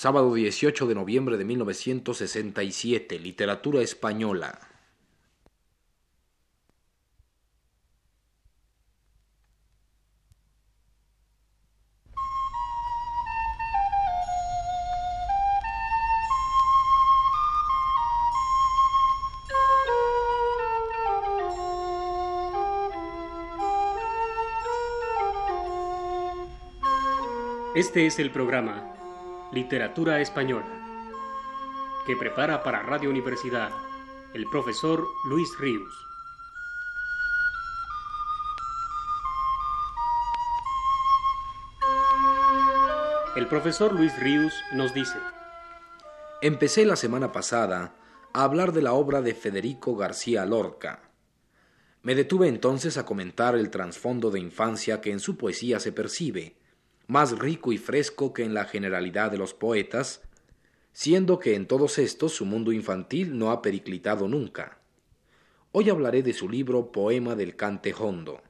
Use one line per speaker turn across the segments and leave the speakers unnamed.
sábado 18 de noviembre de 1967, literatura española.
Este es el programa Literatura Española, que prepara para Radio Universidad el profesor Luis Ríos. El profesor Luis Ríos nos dice,
Empecé la semana pasada a hablar de la obra de Federico García Lorca. Me detuve entonces a comentar el trasfondo de infancia que en su poesía se percibe, más rico y fresco que en la generalidad de los poetas, siendo que en todos estos su mundo infantil no ha periclitado nunca. Hoy hablaré de su libro Poema del Cante Hondo,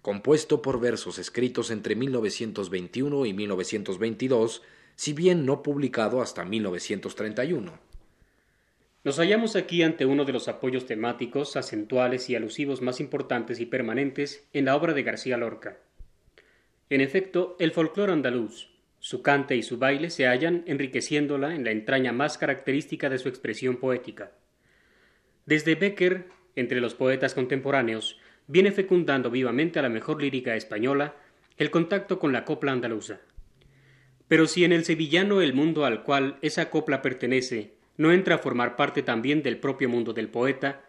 compuesto por versos escritos entre 1921 y 1922, si bien no publicado hasta 1931.
Nos hallamos aquí ante uno de los apoyos temáticos, acentuales y alusivos más importantes y permanentes en la obra de García Lorca. En efecto, el folclore andaluz, su cante y su baile se hallan enriqueciéndola en la entraña más característica de su expresión poética. Desde Becker, entre los poetas contemporáneos, viene fecundando vivamente a la mejor lírica española el contacto con la copla andaluza. Pero si en el sevillano el mundo al cual esa copla pertenece no entra a formar parte también del propio mundo del poeta,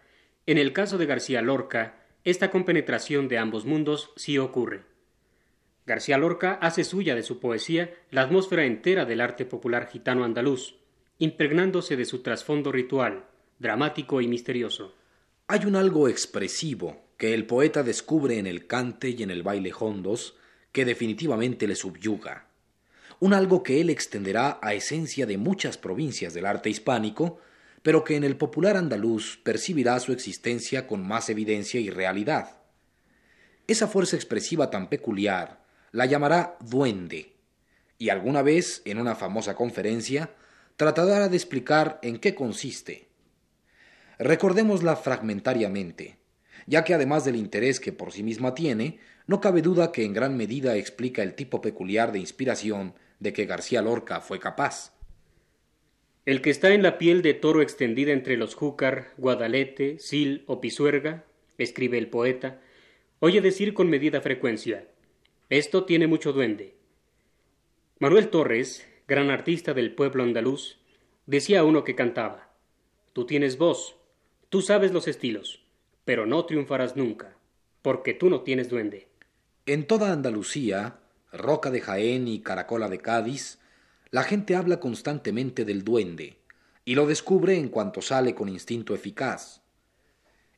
en el caso de García Lorca, esta compenetración de ambos mundos sí ocurre. García Lorca hace suya de su poesía la atmósfera entera del arte popular gitano andaluz, impregnándose de su trasfondo ritual, dramático y misterioso.
Hay un algo expresivo que el poeta descubre en el cante y en el baile hondos que definitivamente le subyuga. Un algo que él extenderá a esencia de muchas provincias del arte hispánico, pero que en el popular andaluz percibirá su existencia con más evidencia y realidad. Esa fuerza expresiva tan peculiar, la llamará duende, y alguna vez, en una famosa conferencia, tratará de explicar en qué consiste. Recordémosla fragmentariamente, ya que además del interés que por sí misma tiene, no cabe duda que en gran medida explica el tipo peculiar de inspiración de que García Lorca fue capaz.
El que está en la piel de toro extendida entre los júcar, guadalete, sil o pisuerga, escribe el poeta, oye decir con medida frecuencia, esto tiene mucho duende. Manuel Torres, gran artista del pueblo andaluz, decía a uno que cantaba, Tú tienes voz, tú sabes los estilos, pero no triunfarás nunca, porque tú no tienes duende.
En toda Andalucía, Roca de Jaén y Caracola de Cádiz, la gente habla constantemente del duende, y lo descubre en cuanto sale con instinto eficaz.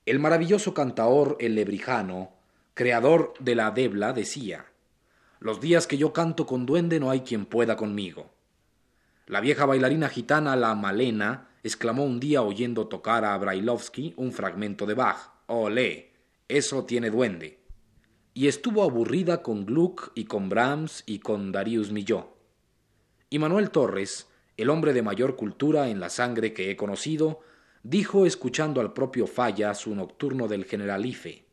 El maravilloso cantaor El Lebrijano, creador de la Debla, decía los días que yo canto con duende no hay quien pueda conmigo. La vieja bailarina gitana La Malena exclamó un día oyendo tocar a Brailovsky un fragmento de Bach. Olé, eso tiene duende. Y estuvo aburrida con Gluck y con Brahms y con Darius Milhaud. Y Manuel Torres, el hombre de mayor cultura en la sangre que he conocido, dijo escuchando al propio Falla su nocturno del Generalife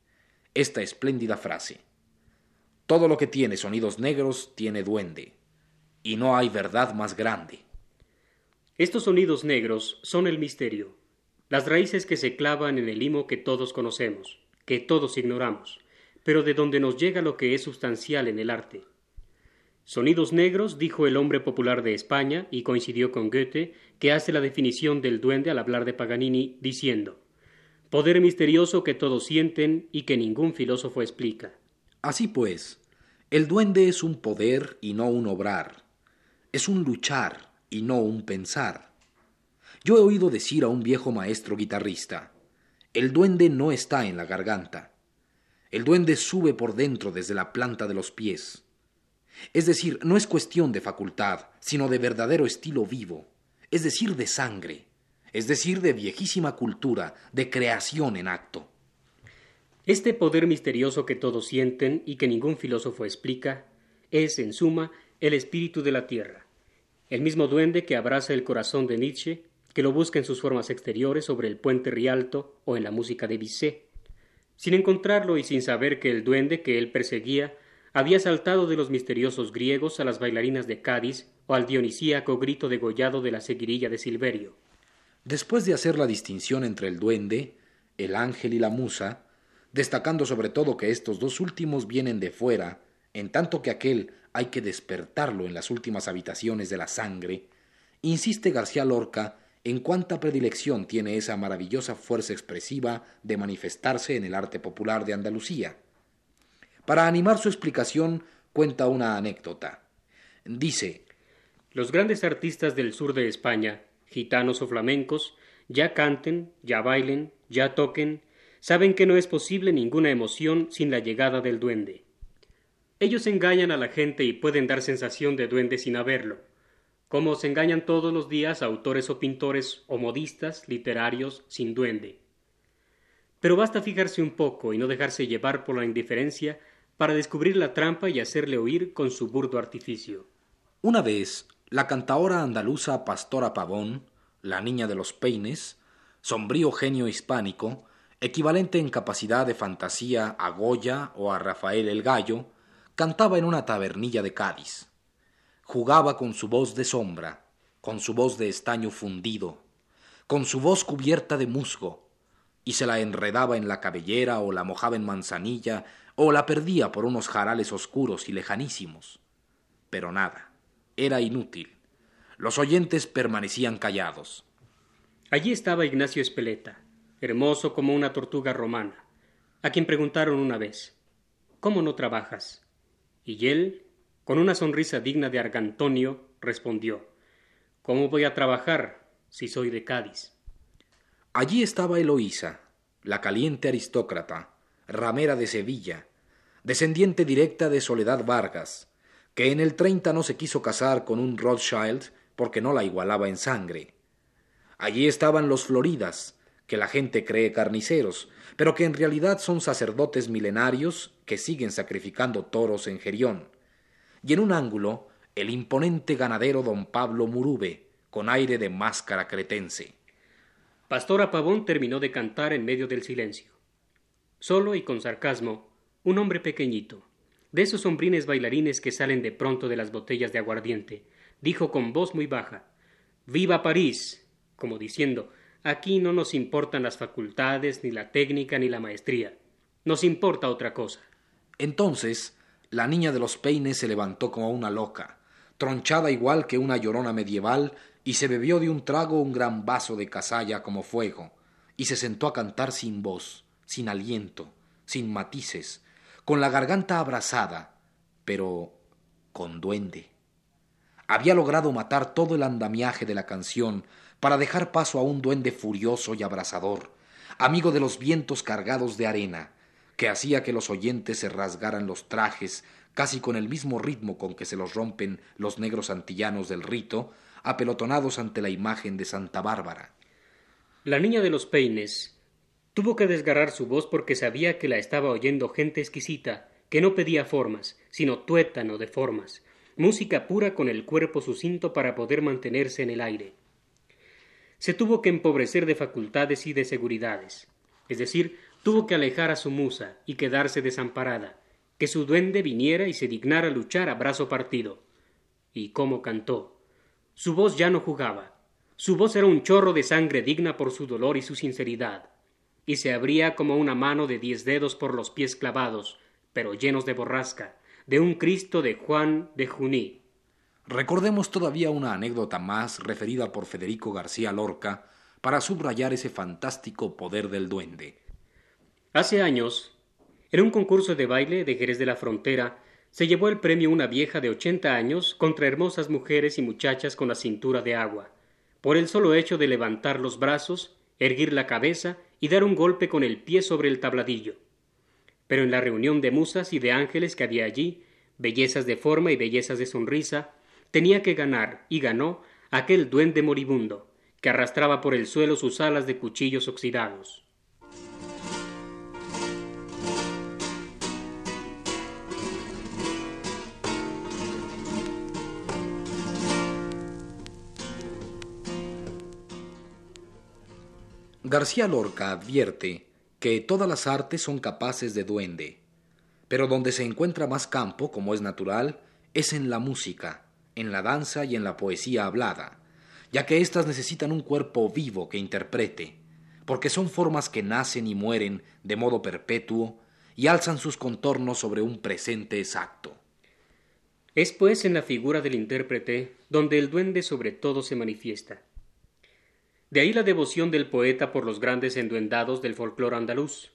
esta espléndida frase. Todo lo que tiene sonidos negros tiene duende, y no hay verdad más grande.
Estos sonidos negros son el misterio, las raíces que se clavan en el limo que todos conocemos, que todos ignoramos, pero de donde nos llega lo que es sustancial en el arte. Sonidos negros, dijo el hombre popular de España, y coincidió con Goethe, que hace la definición del duende al hablar de Paganini, diciendo Poder misterioso que todos sienten y que ningún filósofo explica.
Así pues, el duende es un poder y no un obrar, es un luchar y no un pensar. Yo he oído decir a un viejo maestro guitarrista, el duende no está en la garganta, el duende sube por dentro desde la planta de los pies. Es decir, no es cuestión de facultad, sino de verdadero estilo vivo, es decir, de sangre, es decir, de viejísima cultura, de creación en acto.
Este poder misterioso que todos sienten y que ningún filósofo explica es, en suma, el espíritu de la tierra, el mismo duende que abraza el corazón de Nietzsche, que lo busca en sus formas exteriores sobre el puente Rialto o en la música de Bizet. Sin encontrarlo y sin saber que el duende que él perseguía había saltado de los misteriosos griegos a las bailarinas de Cádiz o al dionisíaco grito degollado de la seguirilla de Silverio.
Después de hacer la distinción entre el duende, el ángel y la musa, destacando sobre todo que estos dos últimos vienen de fuera, en tanto que aquel hay que despertarlo en las últimas habitaciones de la sangre, insiste García Lorca en cuánta predilección tiene esa maravillosa fuerza expresiva de manifestarse en el arte popular de Andalucía. Para animar su explicación, cuenta una anécdota. Dice
Los grandes artistas del sur de España, gitanos o flamencos, ya canten, ya bailen, ya toquen, saben que no es posible ninguna emoción sin la llegada del duende. Ellos engañan a la gente y pueden dar sensación de duende sin haberlo, como se engañan todos los días autores o pintores o modistas literarios sin duende. Pero basta fijarse un poco y no dejarse llevar por la indiferencia para descubrir la trampa y hacerle oír con su burdo artificio.
Una vez, la cantaora andaluza Pastora Pavón, la niña de los peines, sombrío genio hispánico, equivalente en capacidad de fantasía a Goya o a Rafael el Gallo, cantaba en una tabernilla de Cádiz. Jugaba con su voz de sombra, con su voz de estaño fundido, con su voz cubierta de musgo, y se la enredaba en la cabellera o la mojaba en manzanilla o la perdía por unos jarales oscuros y lejanísimos. Pero nada, era inútil. Los oyentes permanecían callados.
Allí estaba Ignacio Espeleta, hermoso como una tortuga romana, a quien preguntaron una vez ¿Cómo no trabajas? Y él, con una sonrisa digna de Argantonio, respondió ¿Cómo voy a trabajar si soy de Cádiz?
Allí estaba Eloísa, la caliente aristócrata, ramera de Sevilla, descendiente directa de Soledad Vargas, que en el treinta no se quiso casar con un Rothschild porque no la igualaba en sangre. Allí estaban los Floridas, que la gente cree carniceros, pero que en realidad son sacerdotes milenarios que siguen sacrificando toros en Gerión. Y en un ángulo, el imponente ganadero don Pablo Murube, con aire de máscara cretense.
Pastora Pavón terminó de cantar en medio del silencio. Solo y con sarcasmo, un hombre pequeñito, de esos hombrines bailarines que salen de pronto de las botellas de aguardiente, dijo con voz muy baja Viva París, como diciendo Aquí no nos importan las facultades, ni la técnica, ni la maestría. Nos importa otra cosa.
Entonces, la niña de los peines se levantó como una loca, tronchada igual que una llorona medieval, y se bebió de un trago un gran vaso de casalla como fuego, y se sentó a cantar sin voz, sin aliento, sin matices, con la garganta abrasada, pero con duende. Había logrado matar todo el andamiaje de la canción, para dejar paso a un duende furioso y abrasador, amigo de los vientos cargados de arena, que hacía que los oyentes se rasgaran los trajes casi con el mismo ritmo con que se los rompen los negros antillanos del rito, apelotonados ante la imagen de Santa Bárbara.
La niña de los peines tuvo que desgarrar su voz porque sabía que la estaba oyendo gente exquisita, que no pedía formas, sino tuétano de formas, música pura con el cuerpo sucinto para poder mantenerse en el aire se tuvo que empobrecer de facultades y de seguridades, es decir, tuvo que alejar a su musa y quedarse desamparada, que su duende viniera y se dignara luchar a brazo partido. Y cómo cantó. Su voz ya no jugaba. Su voz era un chorro de sangre digna por su dolor y su sinceridad, y se abría como una mano de diez dedos por los pies clavados, pero llenos de borrasca, de un Cristo de Juan de Juní,
Recordemos todavía una anécdota más referida por Federico García Lorca para subrayar ese fantástico poder del duende.
Hace años, en un concurso de baile de Jerez de la Frontera, se llevó el premio una vieja de ochenta años contra hermosas mujeres y muchachas con la cintura de agua, por el solo hecho de levantar los brazos, erguir la cabeza y dar un golpe con el pie sobre el tabladillo. Pero en la reunión de musas y de ángeles que había allí, bellezas de forma y bellezas de sonrisa, tenía que ganar, y ganó, aquel duende moribundo, que arrastraba por el suelo sus alas de cuchillos oxidados.
García Lorca advierte que todas las artes son capaces de duende, pero donde se encuentra más campo, como es natural, es en la música, en la danza y en la poesía hablada, ya que éstas necesitan un cuerpo vivo que interprete, porque son formas que nacen y mueren de modo perpetuo y alzan sus contornos sobre un presente exacto.
Es pues en la figura del intérprete donde el duende sobre todo se manifiesta. De ahí la devoción del poeta por los grandes enduendados del folclore andaluz.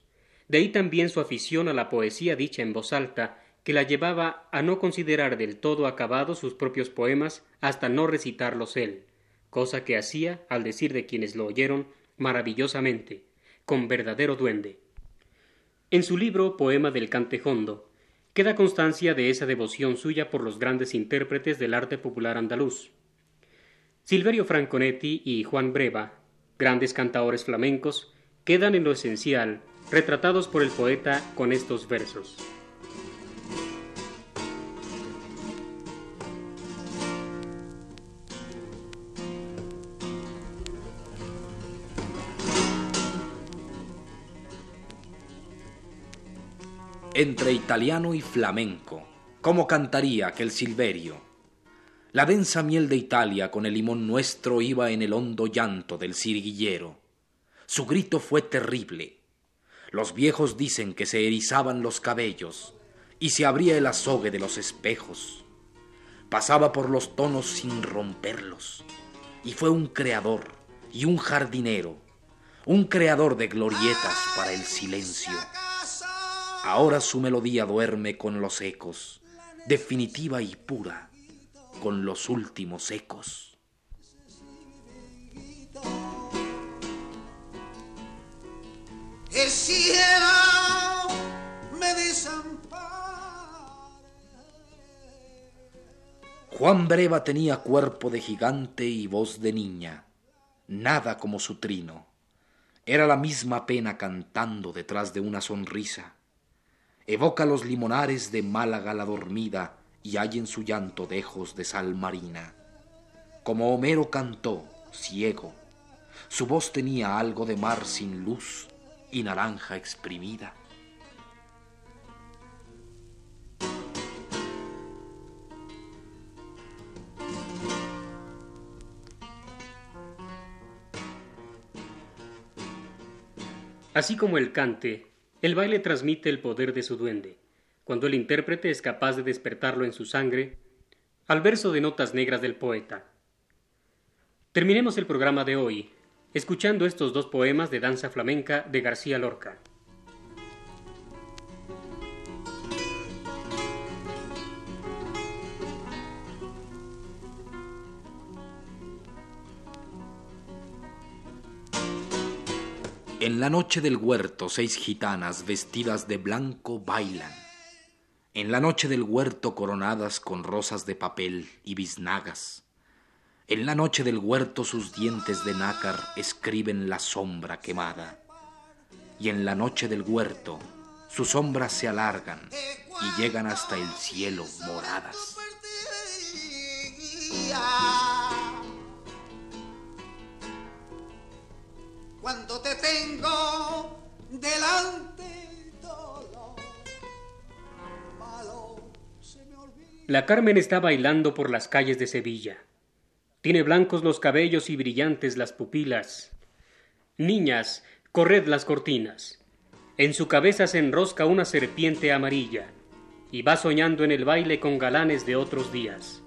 De ahí también su afición a la poesía dicha en voz alta, que la llevaba a no considerar del todo acabados sus propios poemas hasta no recitarlos él, cosa que hacía, al decir de quienes lo oyeron, maravillosamente, con verdadero duende. En su libro Poema del Cantejondo queda constancia de esa devoción suya por los grandes intérpretes del arte popular andaluz. Silverio Franconetti y Juan Breva, grandes cantaores flamencos, quedan en lo esencial retratados por el poeta con estos versos.
Entre italiano y flamenco, ¿cómo cantaría aquel Silverio? La densa miel de Italia con el limón nuestro iba en el hondo llanto del cirguillero. Su grito fue terrible. Los viejos dicen que se erizaban los cabellos y se abría el azogue de los espejos. Pasaba por los tonos sin romperlos y fue un creador y un jardinero, un creador de glorietas para el silencio. Ahora su melodía duerme con los ecos, definitiva y pura con los últimos ecos.
El cielo me
Juan Breva tenía cuerpo de gigante y voz de niña, nada como su trino. Era la misma pena cantando detrás de una sonrisa. Evoca los limonares de Málaga la dormida, y hay en su llanto dejos de sal marina. Como Homero cantó, ciego, su voz tenía algo de mar sin luz y naranja exprimida.
Así como el cante, el baile transmite el poder de su duende cuando el intérprete es capaz de despertarlo en su sangre, al verso de notas negras del poeta. Terminemos el programa de hoy escuchando estos dos poemas de danza flamenca de García Lorca.
En la noche del huerto seis gitanas vestidas de blanco bailan en la noche del huerto coronadas con rosas de papel y biznagas. En la noche del huerto sus dientes de nácar escriben la sombra quemada. Y en la noche del huerto sus sombras se alargan y llegan hasta el cielo moradas.
Cuando te tengo delante
La Carmen está bailando por las calles de Sevilla. Tiene blancos los cabellos y brillantes las pupilas. Niñas, corred las cortinas. En su cabeza se enrosca una serpiente amarilla y va soñando en el baile con galanes de otros días.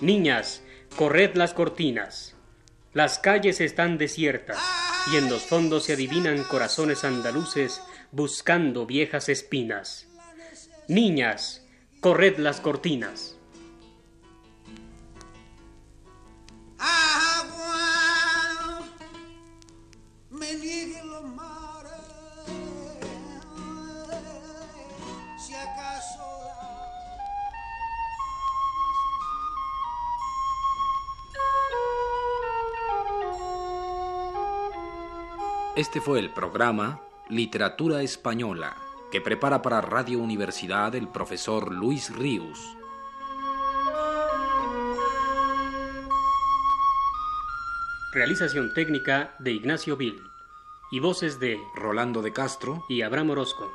Niñas, corred las cortinas. Las calles están desiertas y en los fondos se adivinan corazones andaluces buscando viejas espinas. Niñas, corred las cortinas.
Este fue el programa Literatura Española que prepara para Radio Universidad el profesor Luis Ríos.
Realización técnica de Ignacio Vil. y voces de
Rolando de Castro
y Abraham Orozco.